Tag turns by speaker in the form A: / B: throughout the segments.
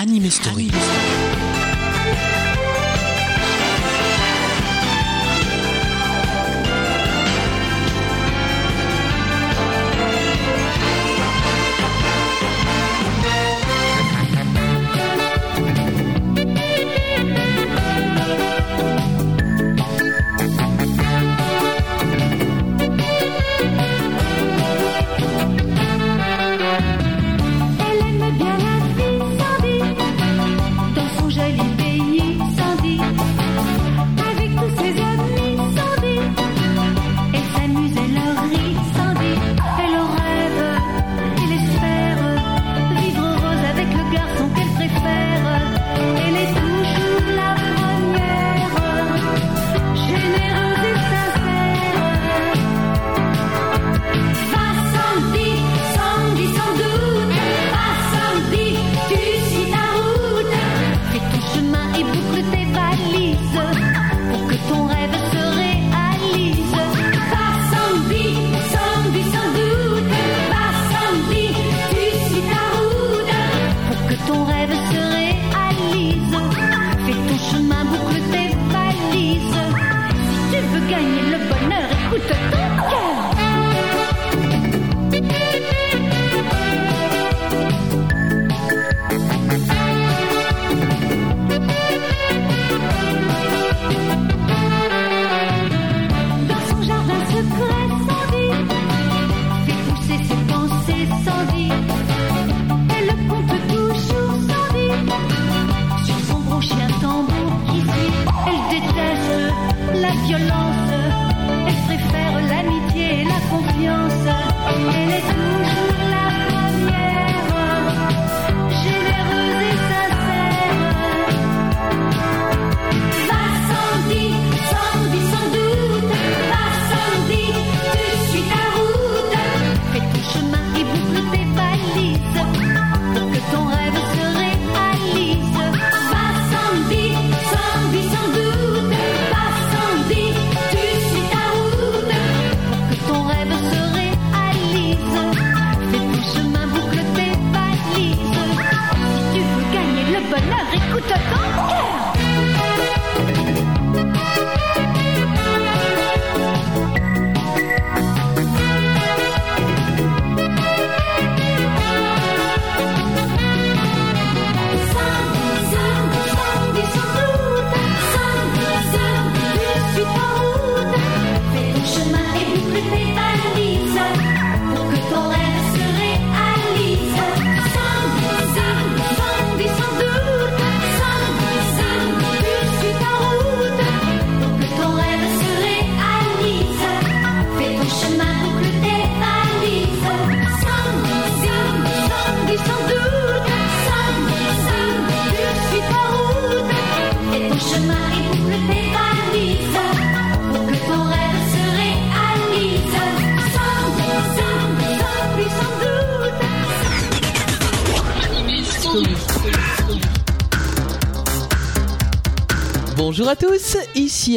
A: Anime Story.
B: Elle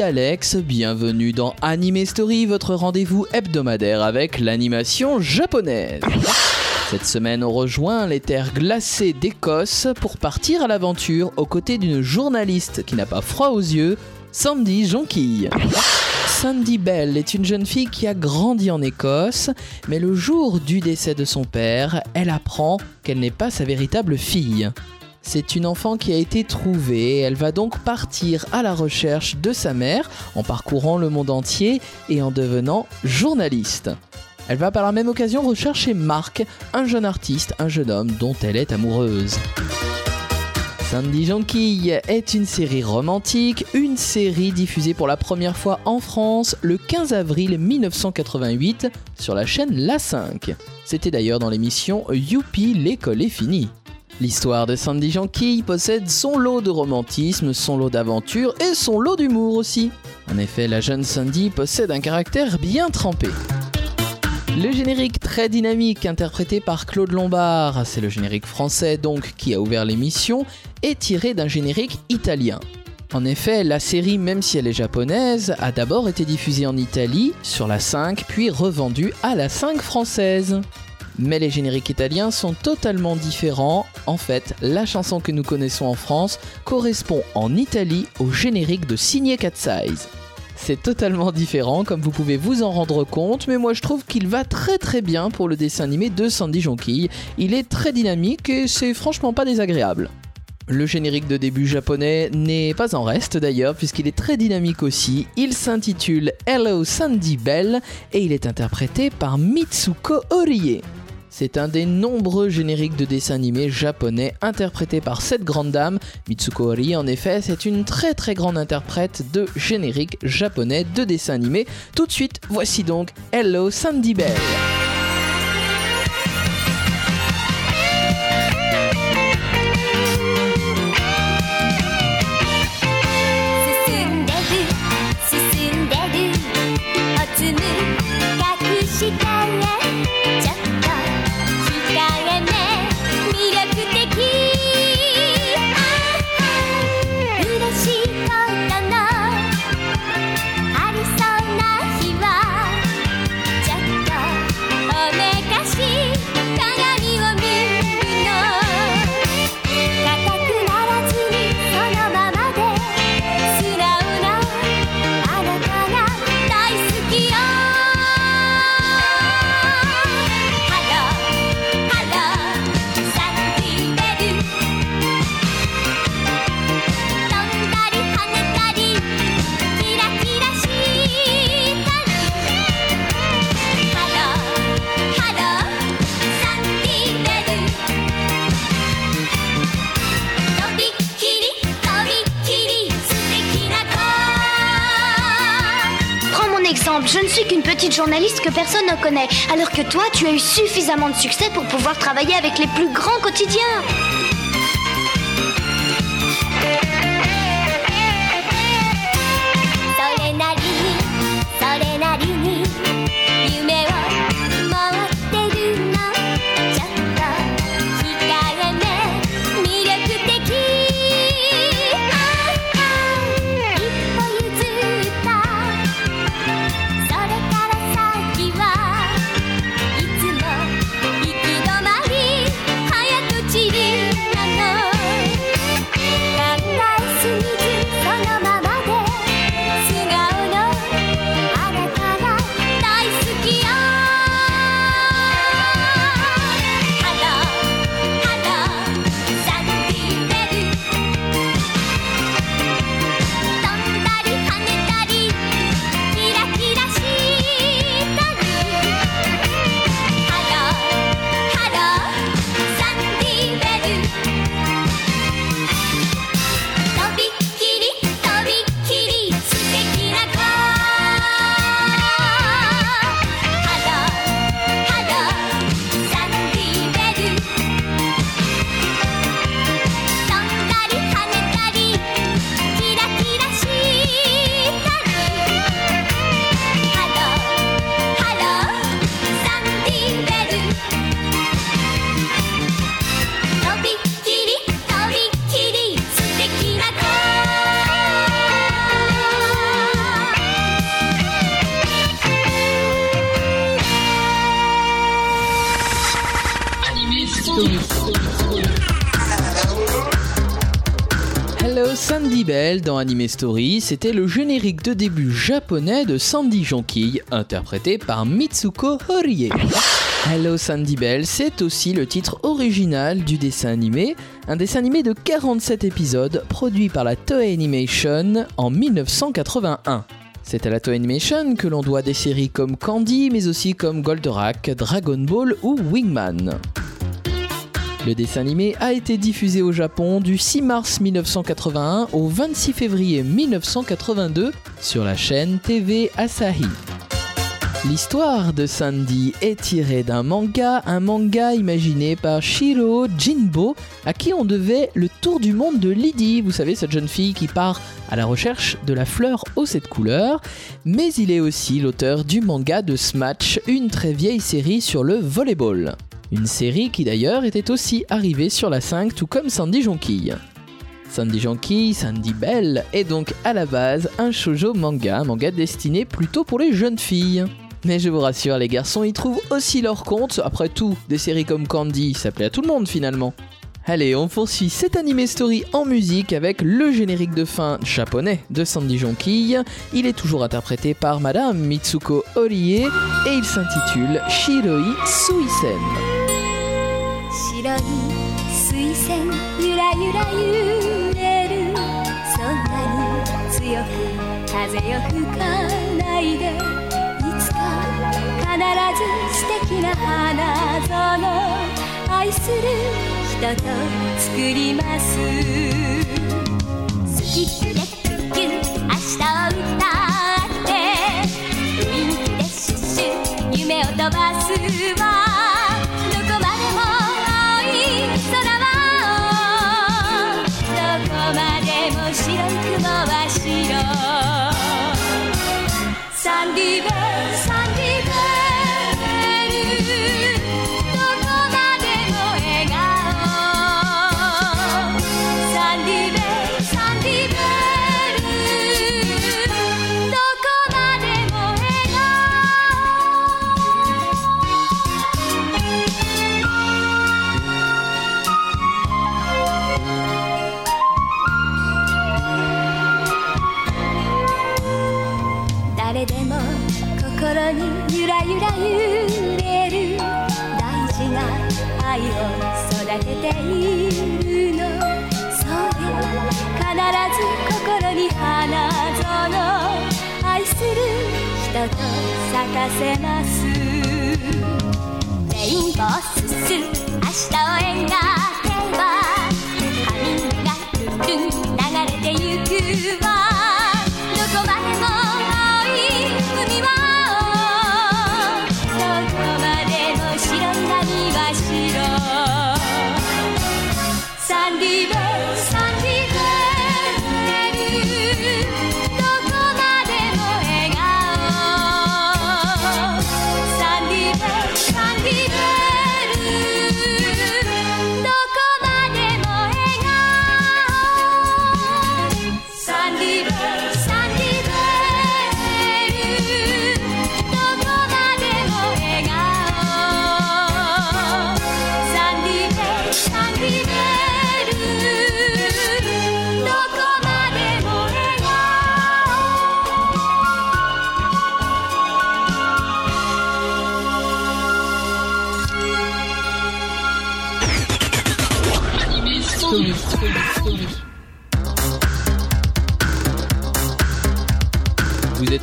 C: Alex, bienvenue dans Anime Story, votre rendez-vous hebdomadaire avec l'animation japonaise. Cette semaine, on rejoint les terres glacées d'Écosse pour partir à l'aventure aux côtés d'une journaliste qui n'a pas froid aux yeux, Sandy Jonquille. Sandy Bell est une jeune fille qui a grandi en Écosse, mais le jour du décès de son père, elle apprend qu'elle n'est pas sa véritable fille. C'est une enfant qui a été trouvée, elle va donc partir à la recherche de sa mère en parcourant le monde entier et en devenant journaliste. Elle va par la même occasion rechercher Mark, un jeune artiste, un jeune homme dont elle est amoureuse. Sandy Jonquille est une série romantique, une série diffusée pour la première fois en France le 15 avril 1988 sur la chaîne La 5. C'était d'ailleurs dans l'émission Youpi, l'école est finie. L'histoire de Sandy Jonquille possède son lot de romantisme, son lot d'aventure et son lot d'humour aussi. En effet, la jeune Sandy possède un caractère bien trempé. Le générique très dynamique interprété par Claude Lombard, c'est le générique français donc qui a ouvert l'émission, est tiré d'un générique italien. En effet, la série, même si elle est japonaise, a d'abord été diffusée en Italie sur la 5, puis revendue à la 5 française. Mais les génériques italiens sont totalement différents. En fait, la chanson que nous connaissons en France correspond en Italie au générique de Signé Cat Size. C'est totalement différent comme vous pouvez vous en rendre compte, mais moi je trouve qu'il va très très bien pour le dessin animé de Sandy Jonquille. Il est très dynamique et c'est franchement pas désagréable. Le générique de début japonais n'est pas en reste d'ailleurs puisqu'il est très dynamique aussi. Il s'intitule Hello Sandy Bell et il est interprété par Mitsuko Orie. C'est un des nombreux génériques de dessins animés japonais interprétés par cette grande dame. Mitsuko Orie en effet, c'est une très très grande interprète de génériques japonais de dessins animés. Tout de suite, voici donc Hello Sandy Bell.
A: Journaliste que personne ne connaît, alors que toi, tu as eu suffisamment de succès pour pouvoir travailler avec les plus grands quotidiens.
C: Anime Story, c'était le générique de début japonais de Sandy Jonquille, interprété par Mitsuko Horie. Hello Sandy Bell, c'est aussi le titre original du dessin animé, un dessin animé de 47 épisodes produit par la Toei Animation en 1981. C'est à la Toei Animation que l'on doit des séries comme Candy, mais aussi comme Goldorak, Dragon Ball ou Wingman. Le dessin animé a été diffusé au Japon du 6 mars 1981 au 26 février 1982 sur la chaîne TV Asahi. L'histoire de Sandy est tirée d'un manga, un manga imaginé par Shiro Jinbo, à qui on devait le tour du monde de Lydie, vous savez, cette jeune fille qui part à la recherche de la fleur aux sept couleurs, mais il est aussi l'auteur du manga de Smash, une très vieille série sur le volleyball. Une série qui d'ailleurs était aussi arrivée sur la 5 tout comme Sandy Jonquille. Sandy Jonquille, Sandy Bell est donc à la base un shoujo manga, manga destiné plutôt pour les jeunes filles. Mais je vous rassure, les garçons y trouvent aussi leur compte. Après tout, des séries comme Candy, ça plaît à tout le monde finalement. Allez, on poursuit cette anime story en musique avec le générique de fin japonais de Sandy Jonquille. Il est toujours interprété par Madame Mitsuko Orie et il s'intitule Shiroi Suisen.
A: 白い水仙ゆらゆら揺れるそんなに強く風よ吹かないでいつか必ず素敵な花園愛する人と作りますスキップでキュッキュ明日を歌っいるのそうよ必ず心に花園愛する人と咲かせます。レインボースス明日を描け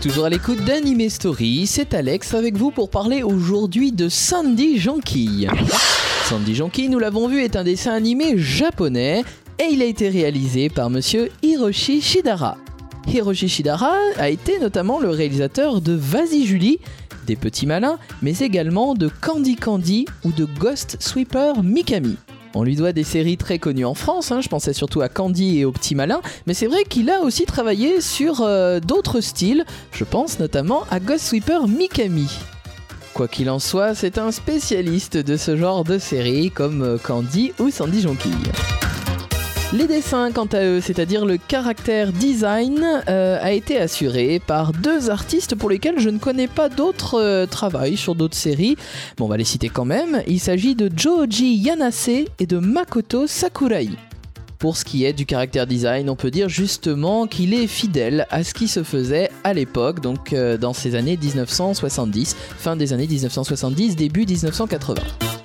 C: toujours à l'écoute d'Anime Story, c'est Alex avec vous pour parler aujourd'hui de Sandy Jonquille. Sandy Jonquille, nous l'avons vu, est un dessin animé japonais et il a été réalisé par monsieur Hiroshi Shidara. Hiroshi Shidara a été notamment le réalisateur de Vas-y Julie, des Petits Malins, mais également de Candy Candy ou de Ghost Sweeper Mikami. On lui doit des séries très connues en France, hein, je pensais surtout à Candy et aux Petits Malins, mais c'est vrai qu'il a aussi travaillé sur euh, d'autres styles, je pense notamment à Ghost Sweeper Mikami. Quoi qu'il en soit, c'est un spécialiste de ce genre de séries comme euh, Candy ou Sandy Jonquille. Les dessins, quant à eux, c'est-à-dire le caractère design, euh, a été assuré par deux artistes pour lesquels je ne connais pas d'autres euh, travails sur d'autres séries. Bon, on va les citer quand même. Il s'agit de Joji Yanase et de Makoto Sakurai. Pour ce qui est du caractère design, on peut dire justement qu'il est fidèle à ce qui se faisait à l'époque, donc euh, dans ces années 1970, fin des années 1970, début 1980.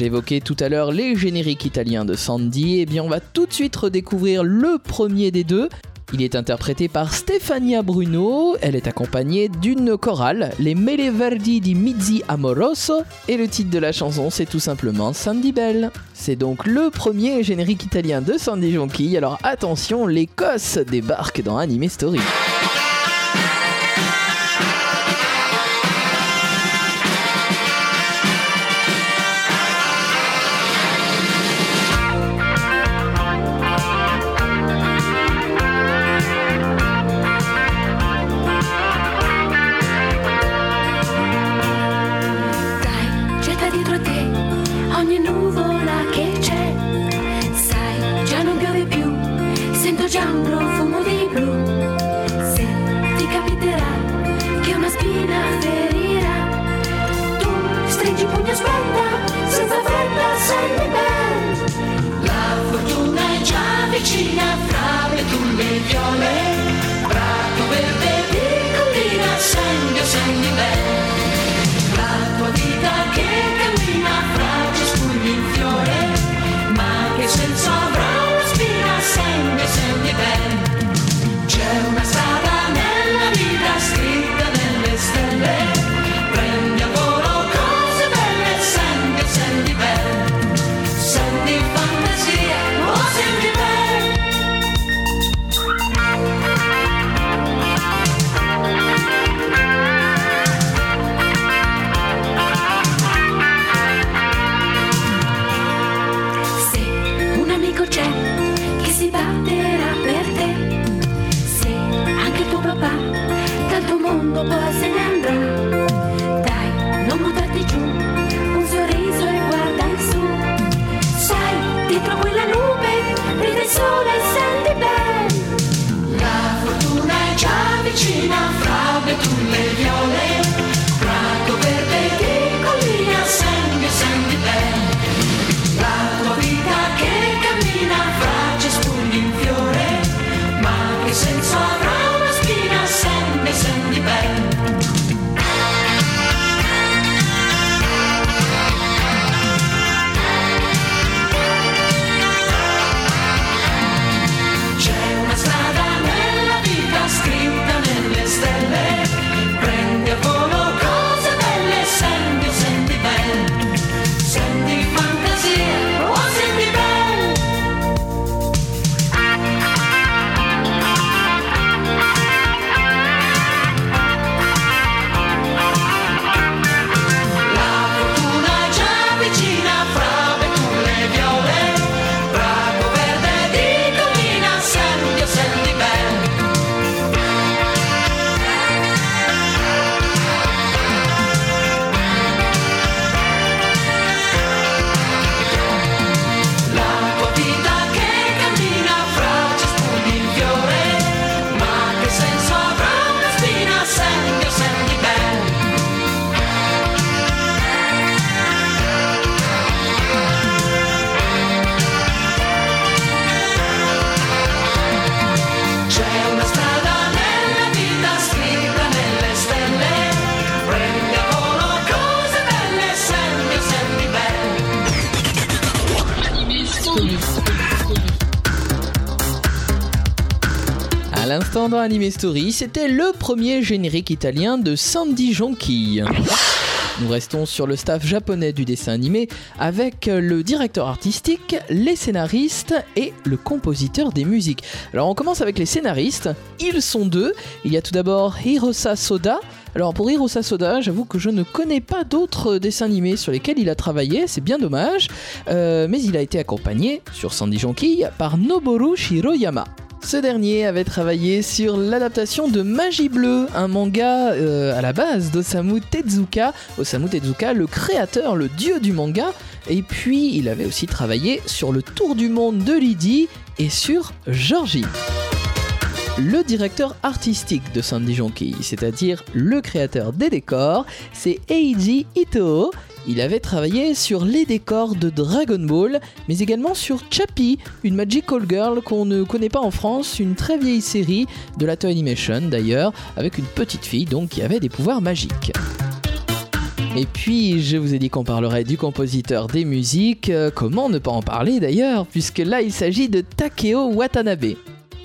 C: Évoqué tout à l'heure les génériques italiens de Sandy, et bien on va tout de suite redécouvrir le premier des deux. Il est interprété par Stefania Bruno, elle est accompagnée d'une chorale, les Mele Verdi di Mizzi Amoroso, et le titre de la chanson c'est tout simplement Sandy Bell. C'est donc le premier générique italien de Sandy Jonquille, alors attention, l'Écosse débarque dans Anime Story. L'instant Anime Story, c'était le premier générique italien de Sandy Jonquille. Nous restons sur le staff japonais du dessin animé avec le directeur artistique, les scénaristes et le compositeur des musiques. Alors on commence avec les scénaristes. Ils sont deux. Il y a tout d'abord Hirosa Soda. Alors pour Hirosa Soda, j'avoue que je ne connais pas d'autres dessins animés sur lesquels il a travaillé, c'est bien dommage. Euh, mais il a été accompagné sur Sandy Jonquille par Noboru Shiroyama. Ce dernier avait travaillé sur l'adaptation de Magie Bleue, un manga euh, à la base d'Osamu Tezuka. Osamu Tezuka, le créateur, le dieu du manga. Et puis, il avait aussi travaillé sur le tour du monde de Lydie et sur Georgie. Le directeur artistique de Sandy Jonquille, c'est-à-dire le créateur des décors, c'est Eiji Itoo. Il avait travaillé sur les décors de Dragon Ball, mais également sur Chappie, une Magical Girl qu'on ne connaît pas en France, une très vieille série de la Animation d'ailleurs, avec une petite fille donc qui avait des pouvoirs magiques. Et puis, je vous ai dit qu'on parlerait du compositeur des musiques. Euh, comment ne pas en parler d'ailleurs, puisque là il s'agit de Takeo Watanabe.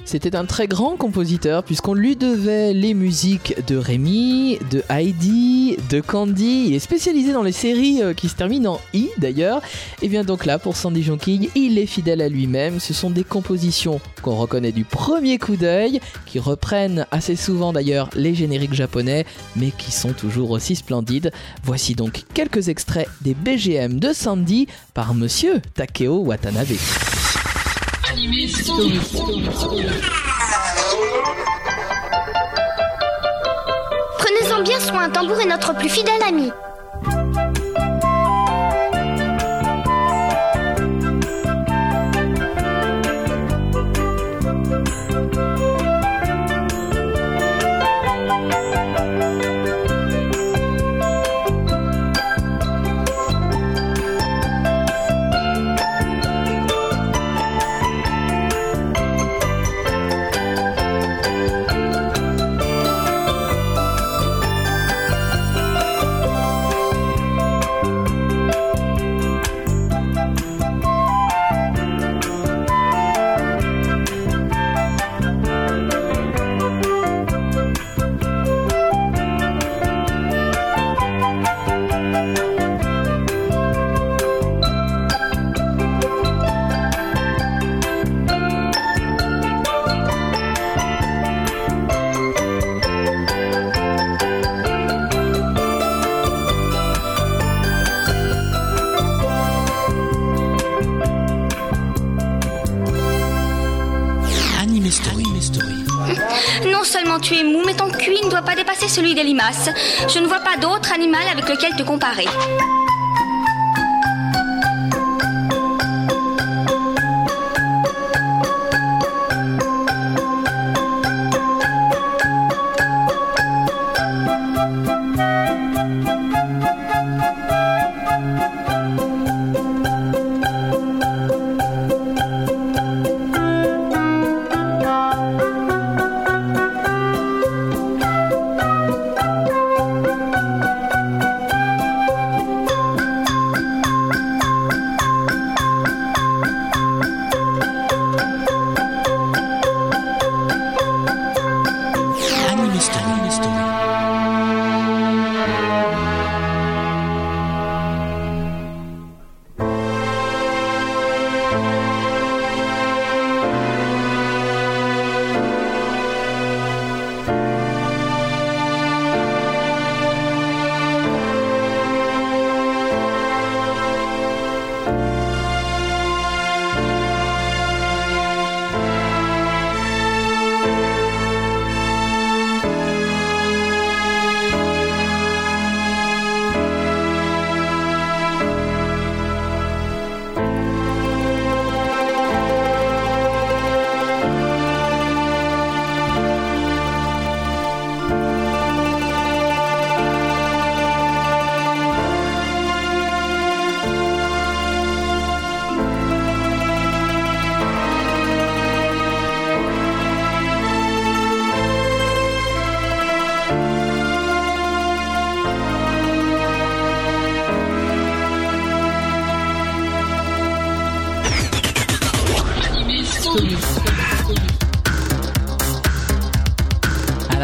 C: C'était un très grand compositeur puisqu'on lui devait les musiques de Rémi, de Heidi, de Candy. Il est spécialisé dans les séries euh, qui se terminent en I d'ailleurs. Et bien donc là, pour Sandy Jonking, il est fidèle à lui-même. Ce sont des compositions qu'on reconnaît du premier coup d'œil, qui reprennent assez souvent d'ailleurs les génériques japonais, mais qui sont toujours aussi splendides. Voici donc quelques extraits des BGM de Sandy par monsieur Takeo Watanabe.
D: Prenez-en bien soin, Tambour est notre plus fidèle ami. Celui des limaces. Je ne vois pas d'autre animal avec lequel te comparer.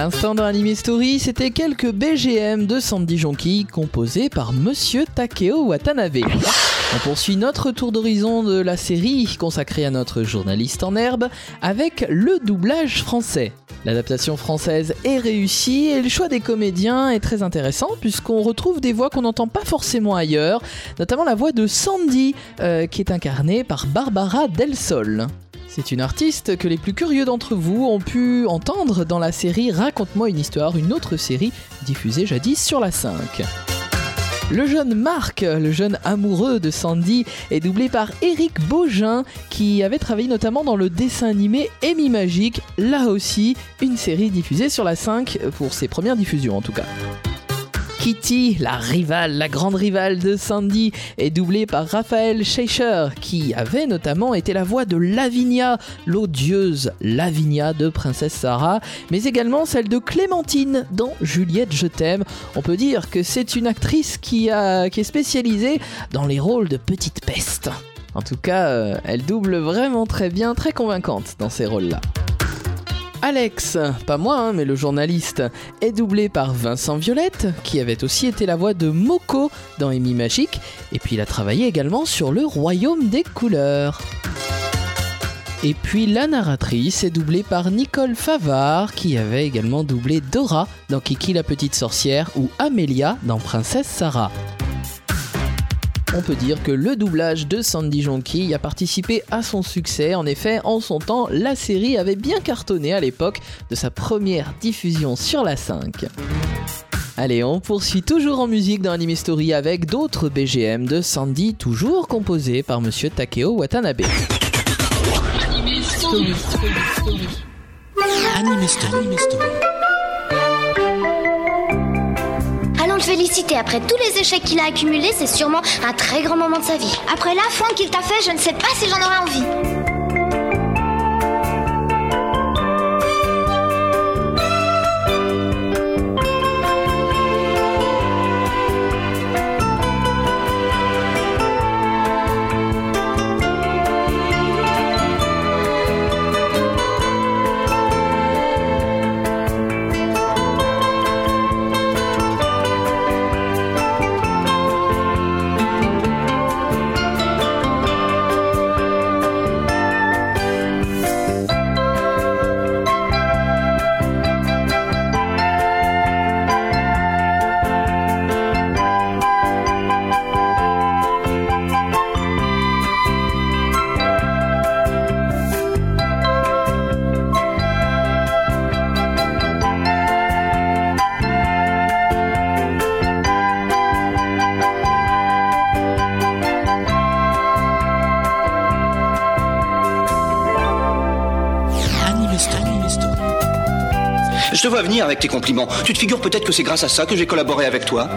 C: L'instant dans Anime Story, c'était quelques BGM de Sandy Jonki composés par Monsieur Takeo Watanabe. On poursuit notre tour d'horizon de la série consacrée à notre journaliste en herbe avec le doublage français. L'adaptation française est réussie et le choix des comédiens est très intéressant puisqu'on retrouve des voix qu'on n'entend pas forcément ailleurs, notamment la voix de Sandy euh, qui est incarnée par Barbara Del Sol. C'est une artiste que les plus curieux d'entre vous ont pu entendre dans la série Raconte-moi une histoire, une autre série diffusée jadis sur la 5. Le jeune Marc, le jeune amoureux de Sandy, est doublé par Eric Baugin, qui avait travaillé notamment dans le dessin animé Amy Magique, là aussi une série diffusée sur la 5 pour ses premières diffusions en tout cas. Kitty, la rivale, la grande rivale de Sandy, est doublée par Raphaël Scheicher, qui avait notamment été la voix de Lavinia, l'odieuse Lavinia de Princesse Sarah, mais également celle de Clémentine dans Juliette Je t'aime. On peut dire que c'est une actrice qui est spécialisée dans les rôles de petite peste. En tout cas, euh, elle double vraiment très bien, très convaincante dans ces rôles-là. Alex, pas moi, hein, mais le journaliste, est doublé par Vincent Violette, qui avait aussi été la voix de Moko dans Amy Magique, et puis il a travaillé également sur le Royaume des couleurs. Et puis la narratrice est doublée par Nicole Favard, qui avait également doublé Dora dans Kiki la petite sorcière ou Amelia dans Princesse Sarah. On peut dire que le doublage de Sandy Jonki a participé à son succès. En effet, en son temps, la série avait bien cartonné à l'époque de sa première diffusion sur la 5. Allez, on poursuit toujours en musique dans Anime Story avec d'autres BGM de Sandy, toujours composés par Monsieur Takeo Watanabe.
E: Anime Story.
D: Allons le féliciter. Après tous les échecs qu'il a accumulés, c'est sûrement un très grand moment de sa vie. Après l'affront qu'il t'a fait, je ne sais pas si j'en aurais envie.
F: Je te vois venir avec tes compliments. Tu te figures peut-être que c'est grâce à ça que j'ai collaboré avec toi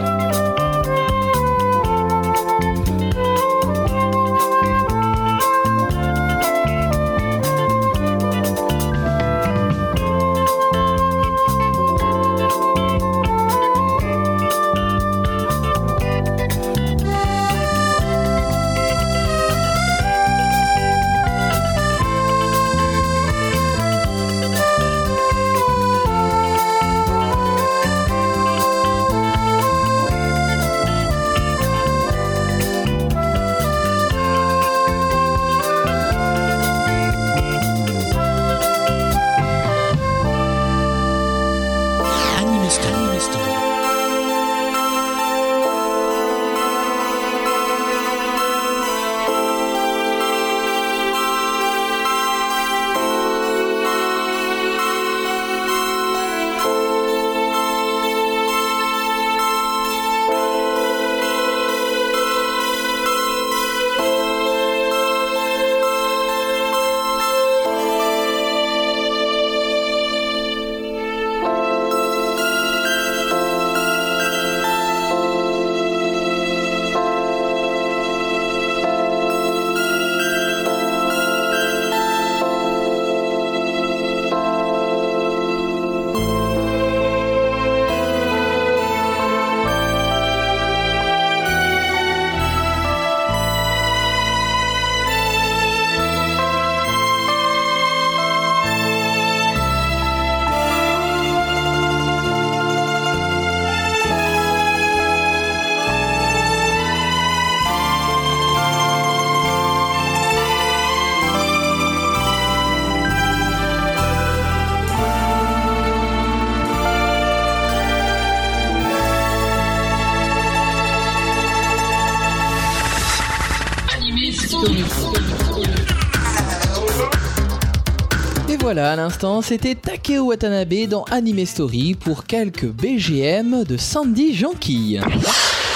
C: voilà, à l'instant, c'était Takeo Watanabe dans Anime Story pour quelques BGM de Sandy Jonquille.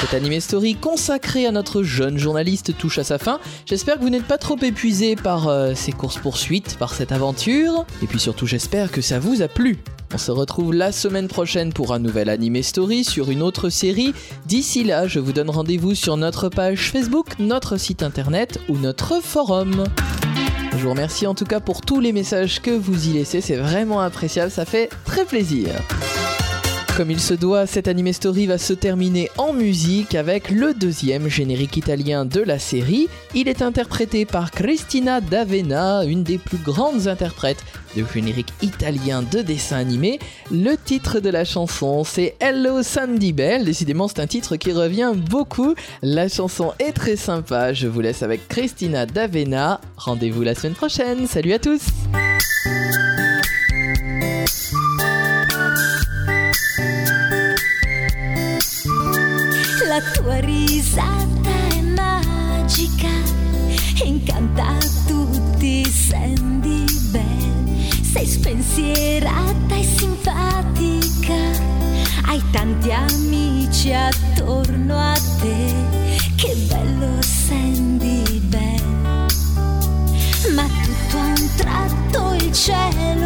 C: Cette Anime Story consacrée à notre jeune journaliste touche à sa fin. J'espère que vous n'êtes pas trop épuisés par euh, ces courses-poursuites, par cette aventure. Et puis surtout, j'espère que ça vous a plu. On se retrouve la semaine prochaine pour un nouvel Anime Story sur une autre série. D'ici là, je vous donne rendez-vous sur notre page Facebook, notre site internet ou notre forum. Je vous remercie en tout cas pour tous les messages que vous y laissez, c'est vraiment appréciable, ça fait très plaisir. Comme il se doit, cette anime story va se terminer en musique avec le deuxième générique italien de la série. Il est interprété par Cristina D'Avena, une des plus grandes interprètes de générique italien de dessin animé. Le titre de la chanson, c'est Hello Sandy Bell. Décidément, c'est un titre qui revient beaucoup. La chanson est très sympa. Je vous laisse avec Cristina D'Avena. Rendez-vous la semaine prochaine. Salut à tous!
A: La tua risata è magica, incanta tutti, Sandy Bell. Sei spensierata e simpatica, hai tanti amici attorno a te. Che bello Sandy Bell. Ma tutto a un tratto il cielo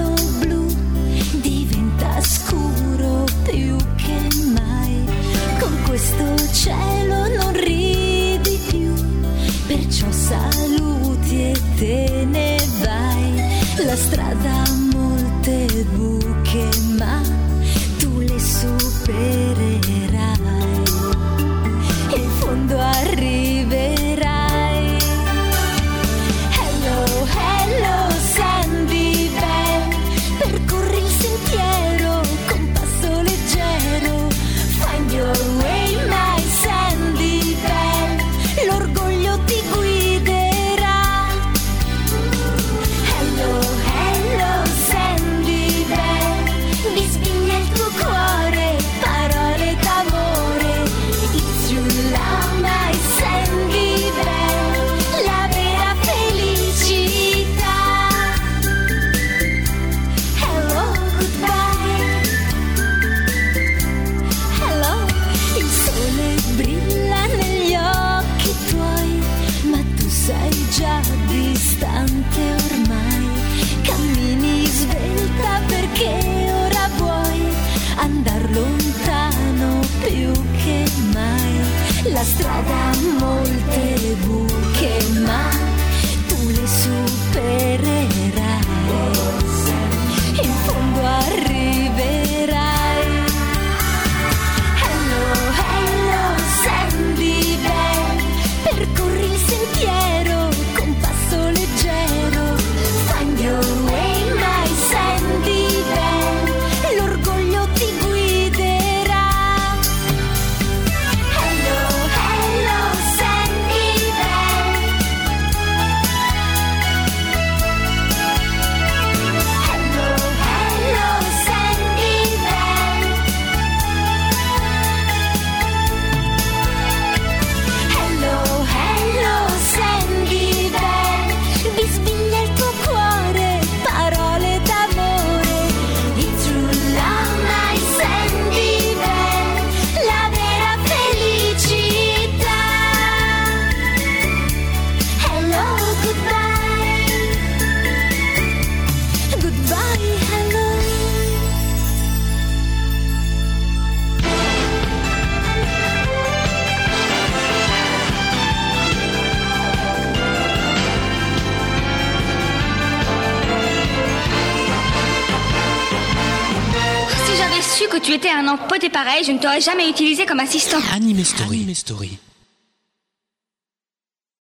G: je ne t'aurais jamais utilisé comme assistant.
E: Anime Story. Anime Story.